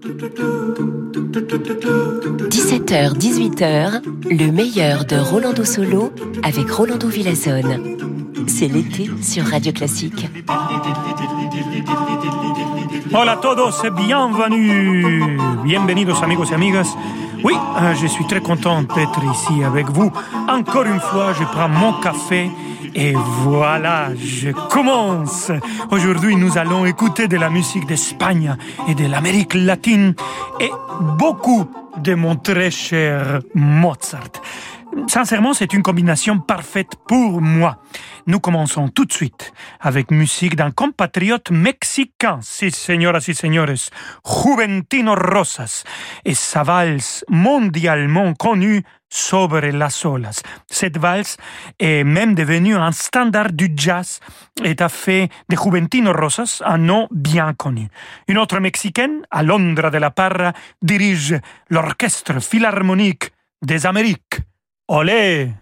17h, 18h, le meilleur de Rolando Solo avec Rolando Villazone. C'est l'été sur Radio Classique. Hola a todos et bienvenue. Bienvenidos amigos y amigas. Oui, euh, je suis très content d'être ici avec vous. Encore une fois, je prends mon café et voilà, je commence. Aujourd'hui, nous allons écouter de la musique d'Espagne et de l'Amérique latine et beaucoup de mon très cher Mozart. Sincèrement, c'est une combination parfaite pour moi. Nous commençons tout de suite avec musique d'un compatriote mexicain, si señoras y señores, Juventino Rosas, et sa valse mondialement connue Sobre las olas. Cette valse est même devenue un standard du jazz et a fait de Juventino Rosas un nom bien connu. Une autre mexicaine, Alondra de la Parra, dirige l'orchestre philharmonique des Amériques. Olé!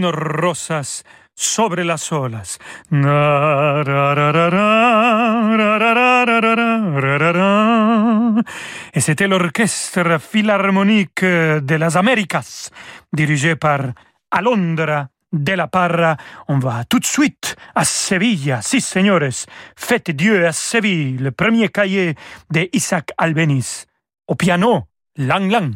Rosas sobre las olas. Et c'était l'orchestre philharmonique de las Américas, dirigé par Alondra de la Parra. On va tout de suite à Sevilla. Si, señores, faites Dieu à Séville, le premier cahier de Isaac Albeniz. Au piano, Lang Lang.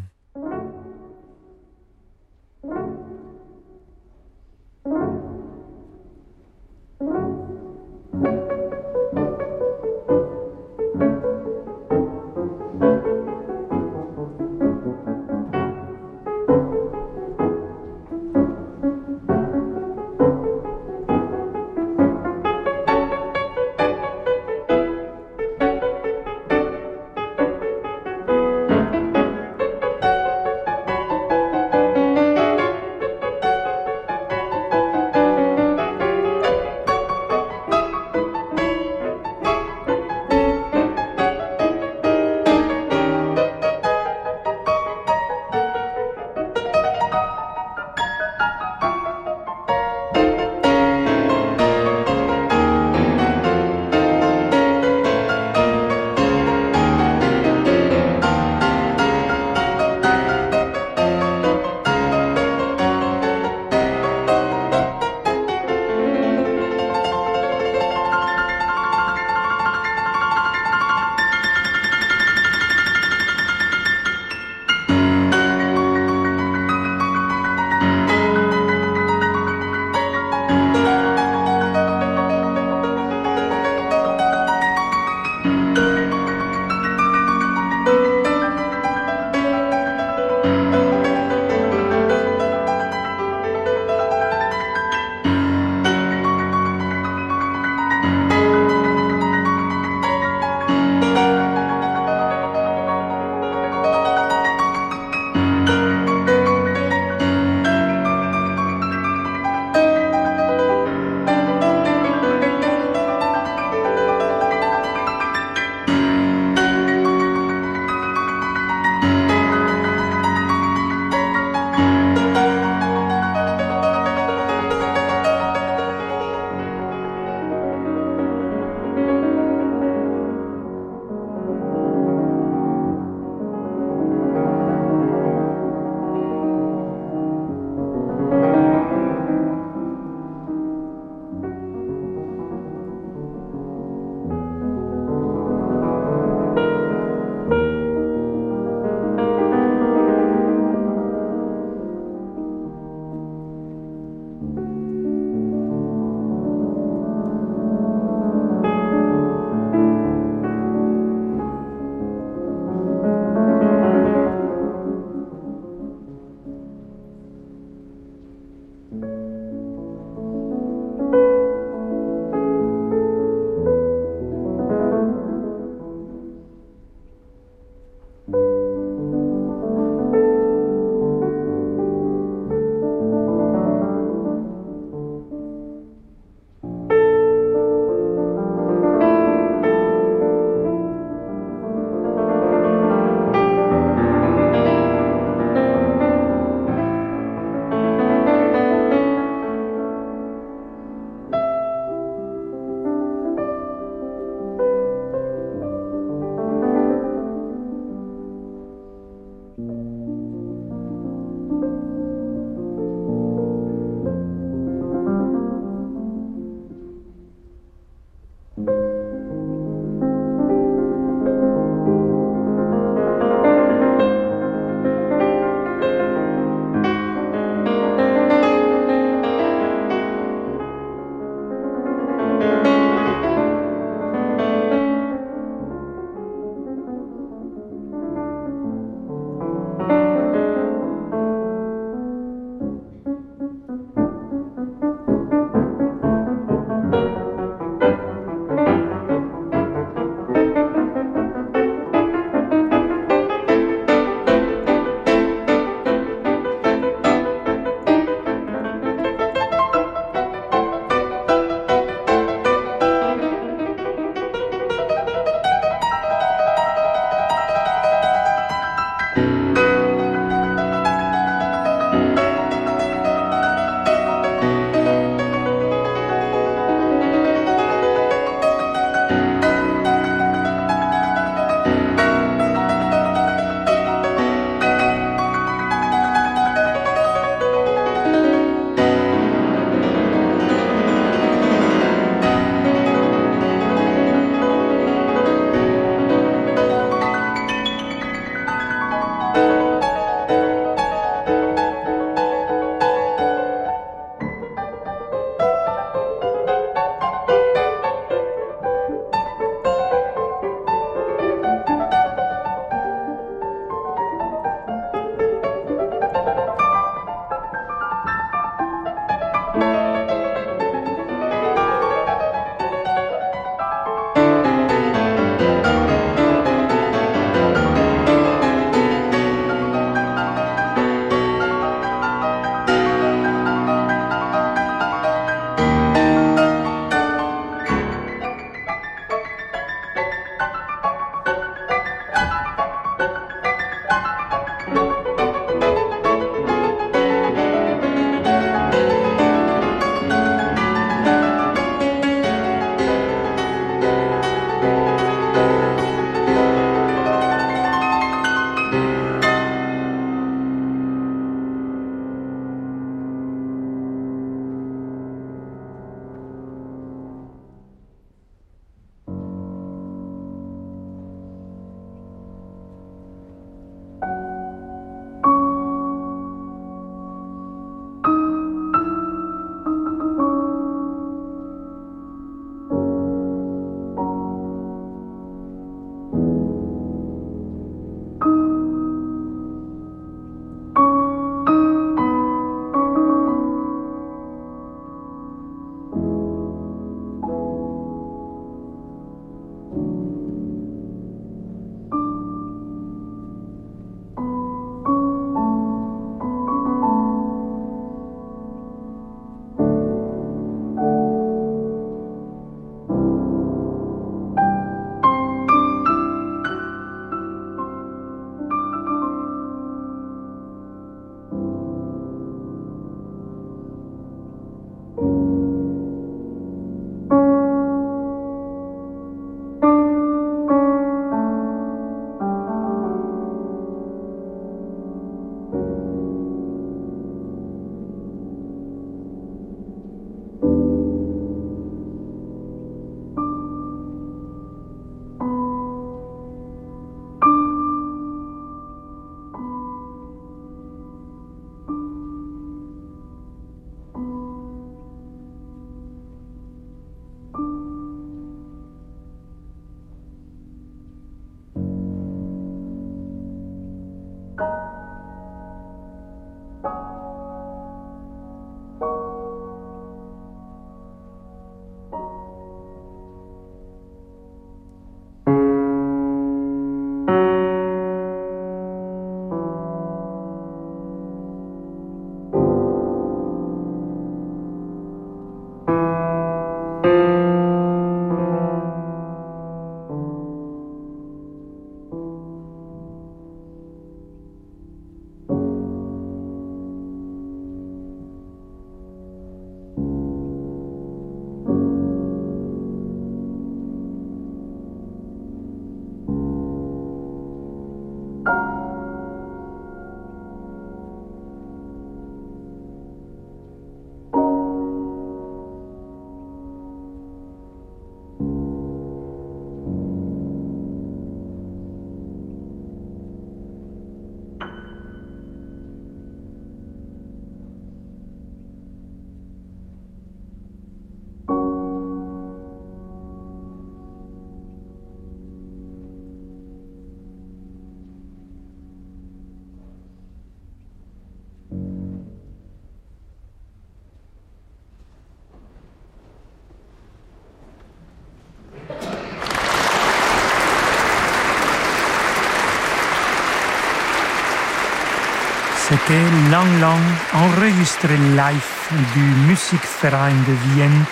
C'était Lang Lang, enregistré live du Musikverein de Vienne.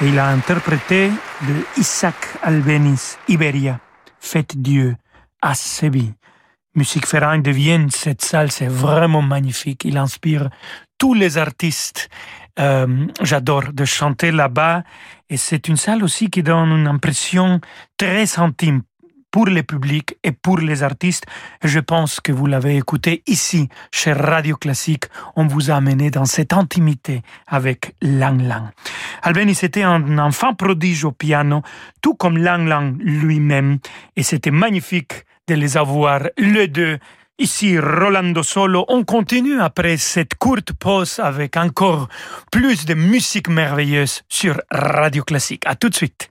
Et il a interprété de Isaac Albeniz, Iberia, Faites Dieu, à Séville. Musikverein de Vienne, cette salle, c'est vraiment magnifique. Il inspire tous les artistes. Euh, J'adore de chanter là-bas. Et c'est une salle aussi qui donne une impression très intime pour le public et pour les artistes. Je pense que vous l'avez écouté ici, chez Radio Classique. On vous a amené dans cette intimité avec Lang Lang. Albéniz était un enfant prodige au piano, tout comme Lang Lang lui-même. Et c'était magnifique de les avoir, les deux, Ici, Rolando Solo, on continue après cette courte pause avec encore plus de musique merveilleuse sur Radio Classique. À tout de suite.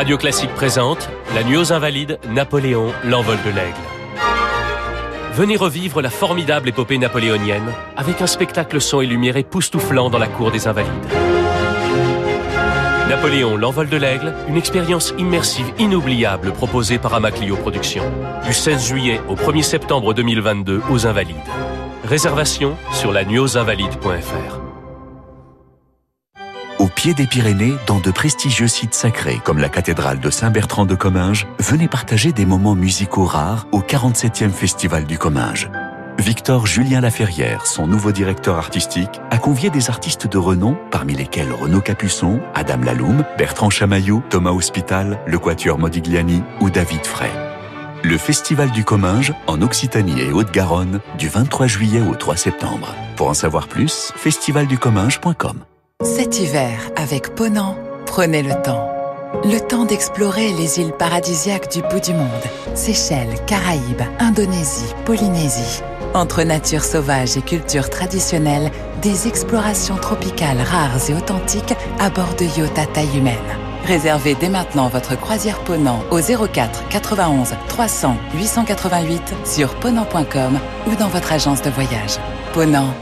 Radio Classique présente La Nuit aux Invalides, Napoléon, l'envol de l'aigle. Venez revivre la formidable épopée napoléonienne avec un spectacle son et lumière époustouflant dans la cour des Invalides. Napoléon, l'envol de l'aigle, une expérience immersive inoubliable proposée par Amaclio Productions. Du 16 juillet au 1er septembre 2022 aux Invalides. Réservation sur la nuitauxinvalides.fr. Au pied des Pyrénées, dans de prestigieux sites sacrés comme la cathédrale de Saint-Bertrand de Comminges, venez partager des moments musicaux rares au 47e Festival du Comminges. Victor Julien Laferrière, son nouveau directeur artistique, a convié des artistes de renom, parmi lesquels Renaud Capuçon, Adam Laloum, Bertrand Chamaillou, Thomas Hospital, le Quatuor Modigliani ou David Frey. Le Festival du Comminges, en Occitanie et Haute-Garonne, du 23 juillet au 3 septembre. Pour en savoir plus, festivalducomminges.com. Cet hiver, avec Ponant, prenez le temps. Le temps d'explorer les îles paradisiaques du bout du monde. Seychelles, Caraïbes, Indonésie, Polynésie. Entre nature sauvage et culture traditionnelle, des explorations tropicales rares et authentiques à bord de yachts à taille humaine. Réservez dès maintenant votre croisière Ponant au 04 91 300 888 sur ponant.com ou dans votre agence de voyage. Ponant,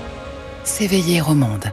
s'éveiller au monde.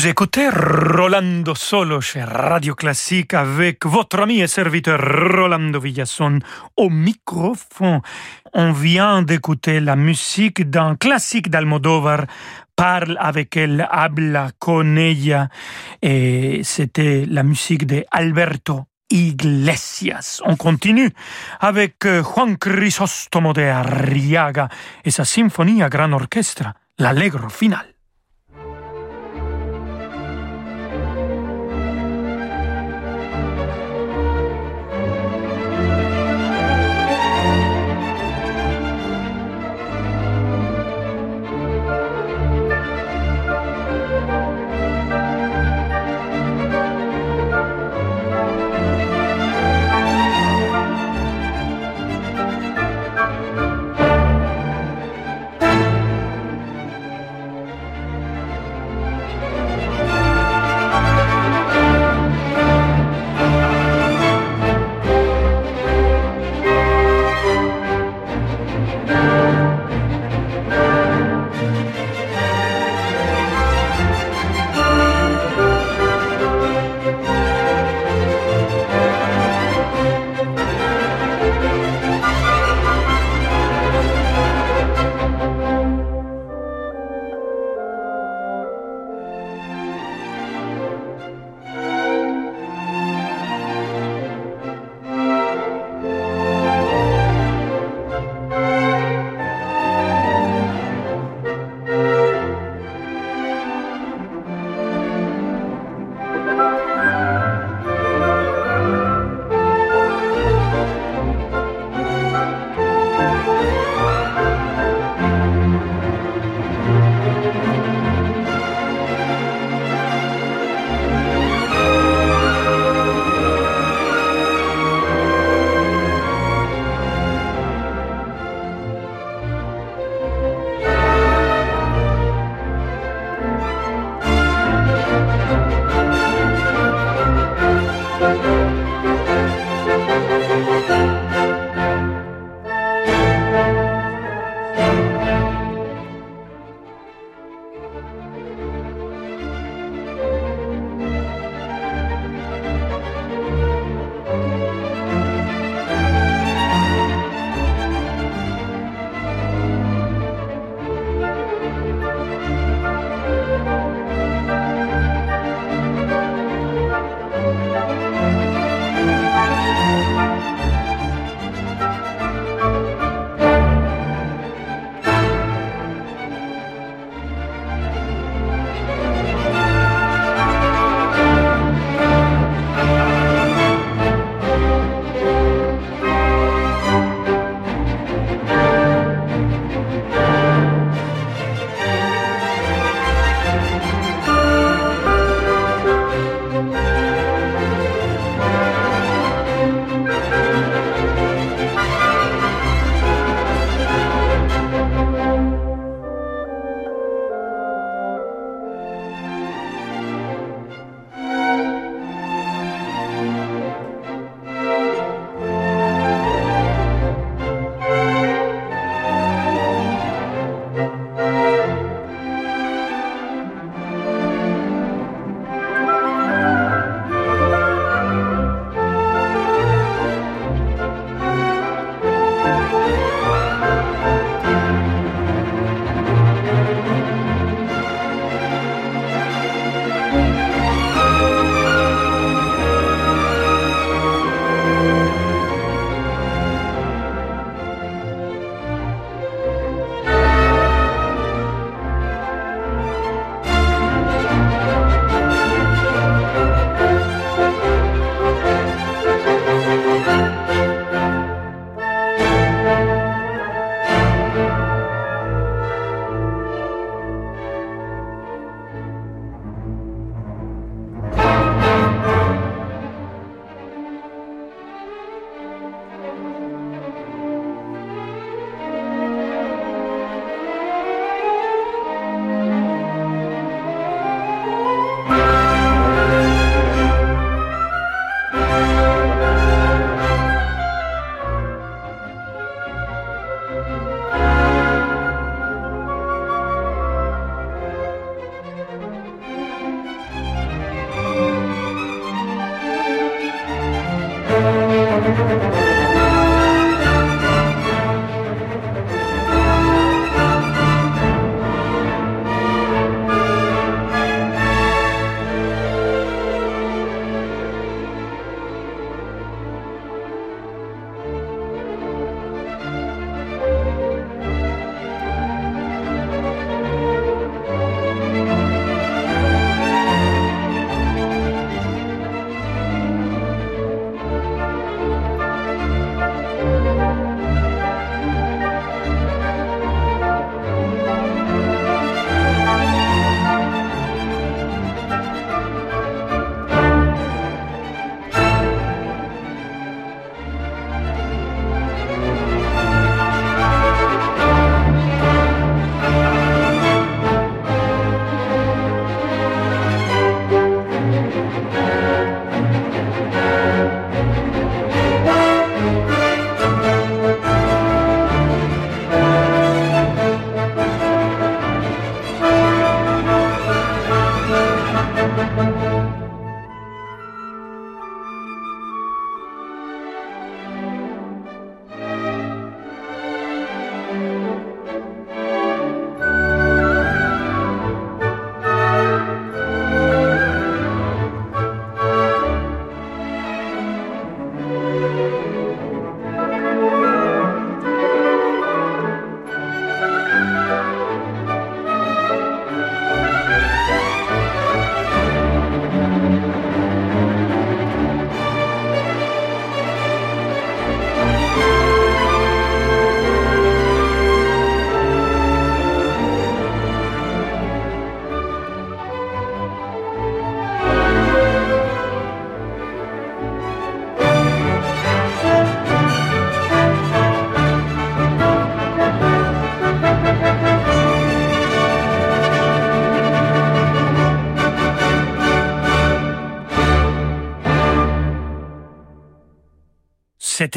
Vous écoutez Rolando Solo chez Radio Classique avec votre ami et serviteur Rolando Villasson au microphone. On vient d'écouter la musique d'un classique d'Almodovar, Parle avec elle, habla con ella, et c'était la musique de Alberto Iglesias. On continue avec euh, Juan Crisóstomo de Arriaga et sa symphonie à grand orchestre, l'Allegro final.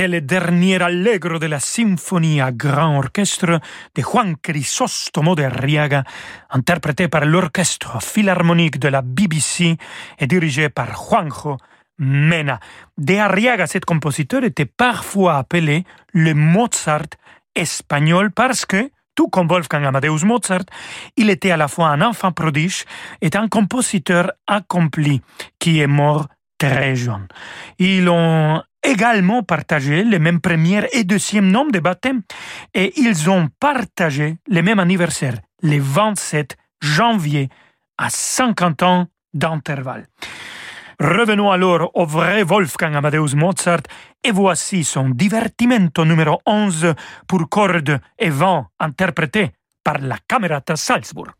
C'était le dernier allegro de la symphonie à grand orchestre de Juan Crisostomo de Arriaga, interprété par l'orchestre philharmonique de la BBC et dirigé par Juanjo Mena. De Arriaga, cet compositeur était parfois appelé le Mozart espagnol parce que, tout comme Wolfgang Amadeus Mozart, il était à la fois un enfant prodige et un compositeur accompli qui est mort très jeune. Ils ont également partagé les mêmes premières et deuxième noms de baptême et ils ont partagé les mêmes anniversaires, le 27 janvier, à 50 ans d'intervalle. Revenons alors au vrai Wolfgang Amadeus Mozart et voici son divertimento numéro 11 pour cordes et vent interprété par la Camerata Salzburg.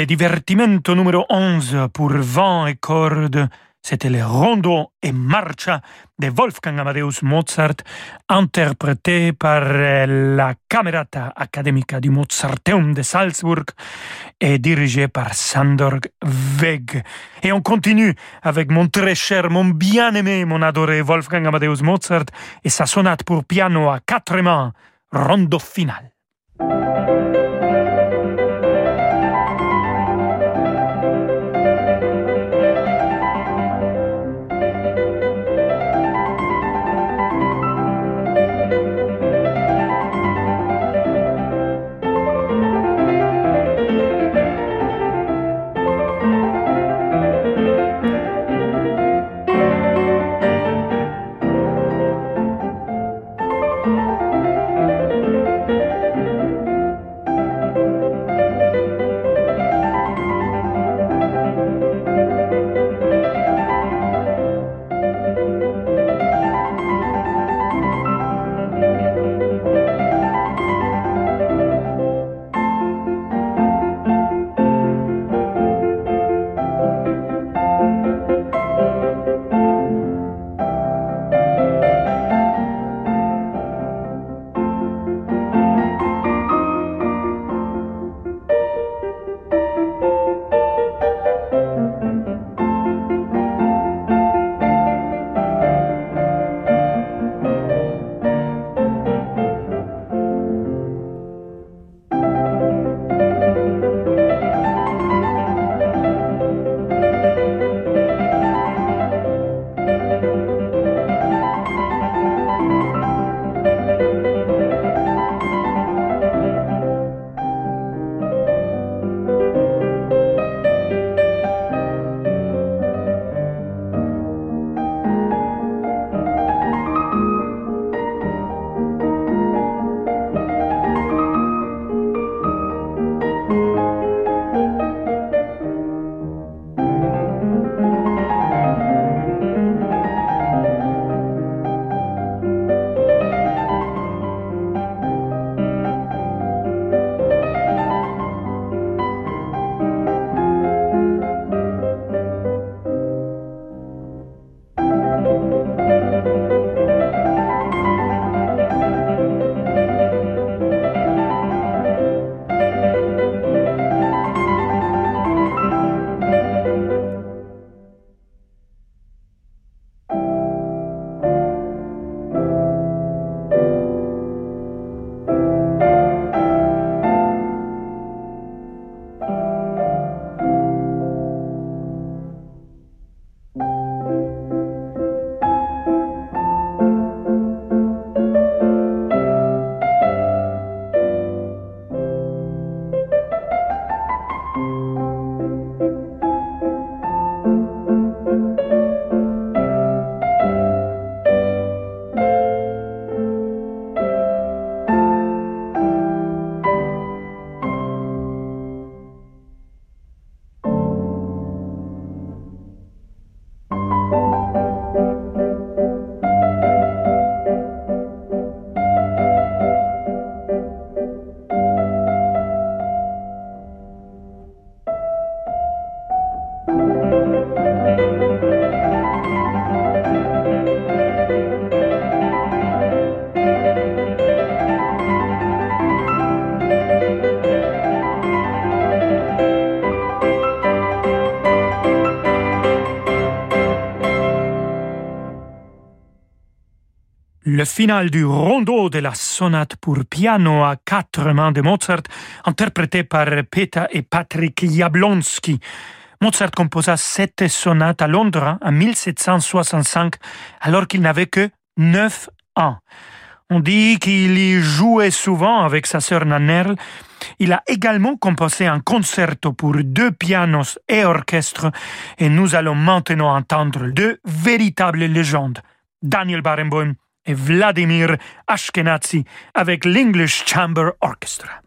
Le divertimento numéro 11 pour vent et cordes, c'était le rondo et marcha de Wolfgang Amadeus Mozart, interprété par euh, la Camerata Academica du Mozarteum de Salzburg et dirigé par Sandor Weg. Et on continue avec mon très cher, mon bien-aimé, mon adoré Wolfgang Amadeus Mozart et sa sonate pour piano à quatre mains, rondo final. Le final du rondo de la sonate pour piano à quatre mains de Mozart, interprété par Peter et Patrick Jablonski. Mozart composa cette sonate à Londres en 1765, alors qu'il n'avait que neuf ans. On dit qu'il y jouait souvent avec sa sœur Nannerl. Il a également composé un concerto pour deux pianos et orchestre, et nous allons maintenant entendre deux véritables légendes. Daniel Barenboim Vladimir Ashkenazi avec l'English Chamber Orchestra.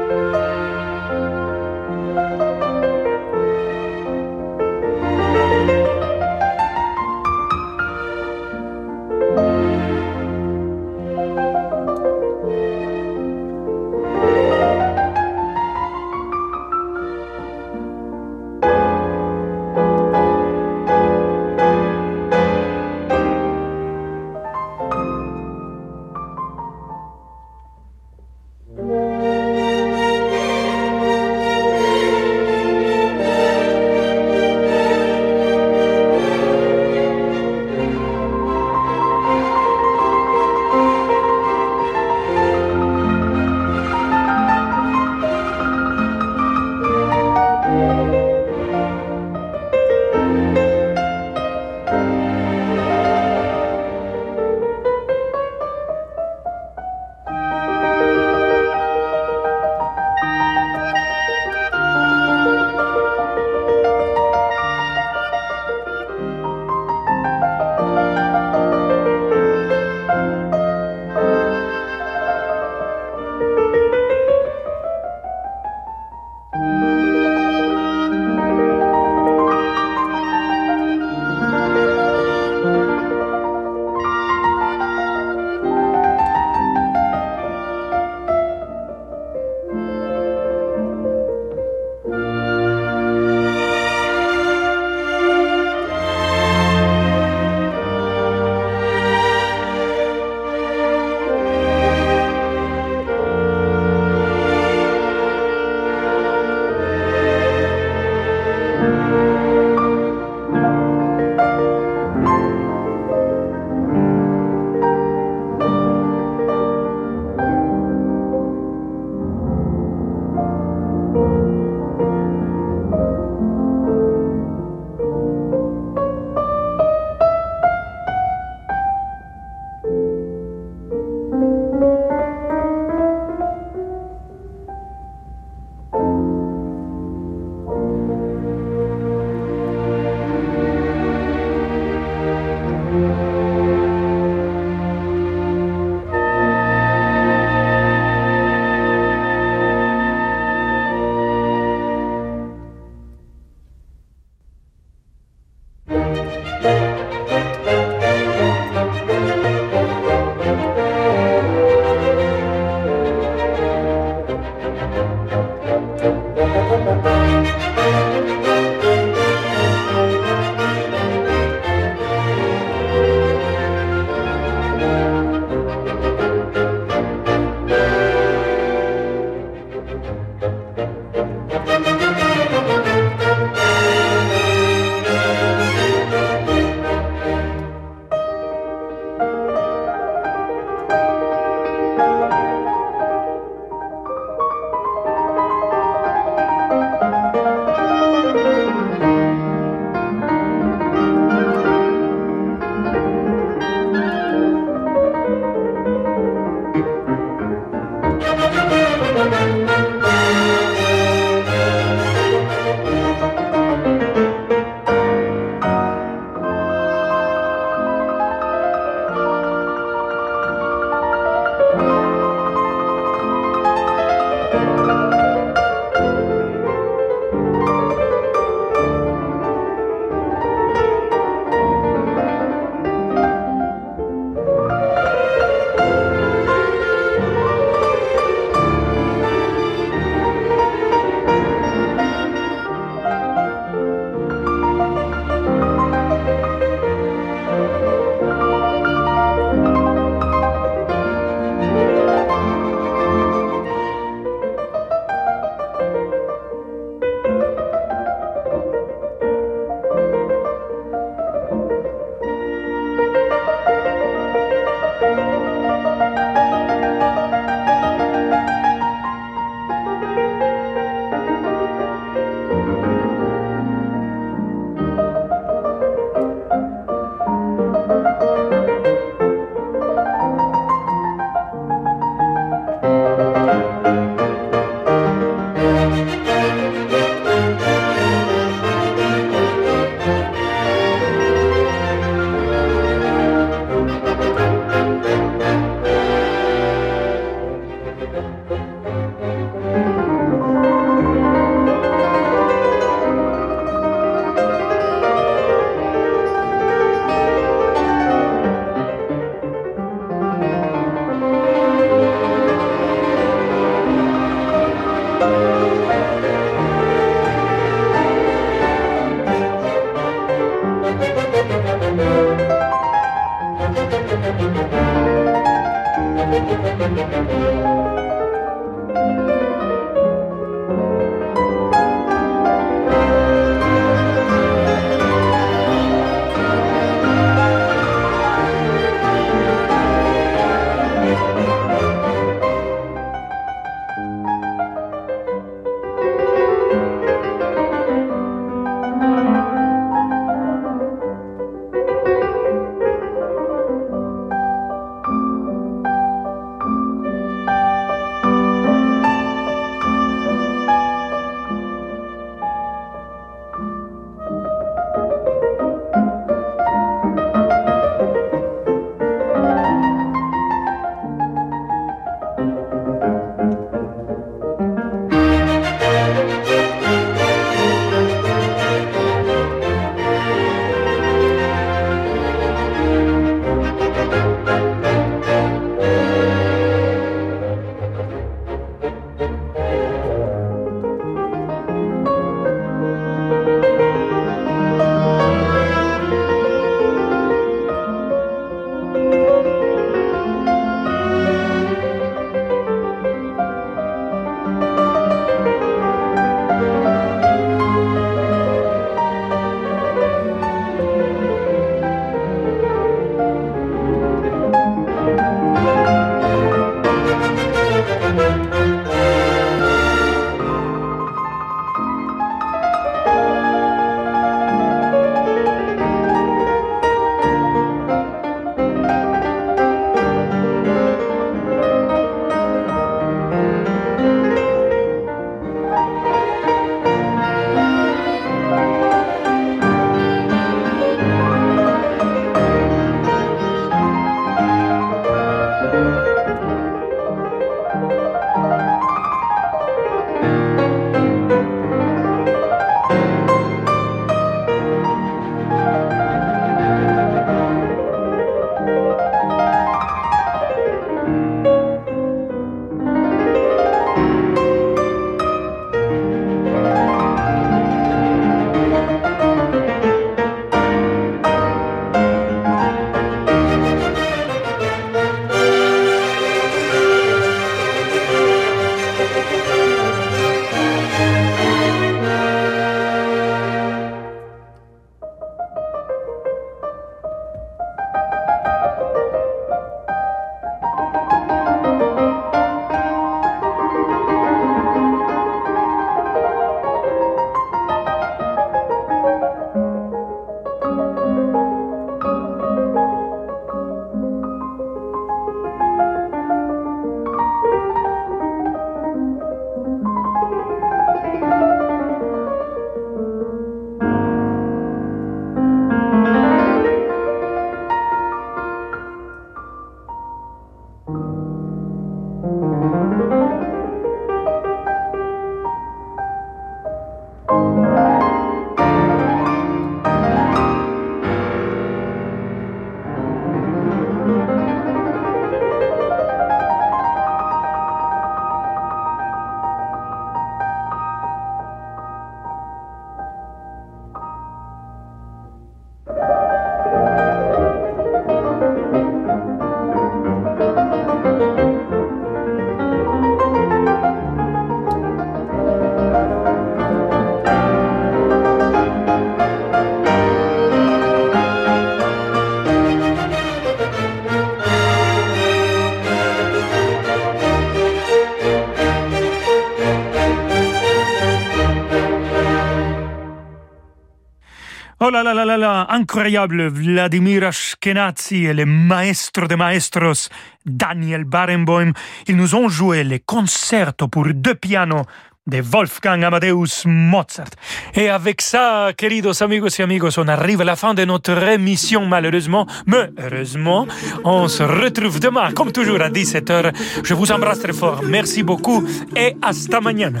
Incroyable, Vladimir Ashkenazi et le maestro de maestros, Daniel Barenboim, ils nous ont joué les concertos pour deux pianos de Wolfgang Amadeus Mozart. Et avec ça, queridos amigos et amigos, on arrive à la fin de notre émission, malheureusement. Mais heureusement, on se retrouve demain, comme toujours, à 17h. Je vous embrasse très fort. Merci beaucoup et hasta mañana.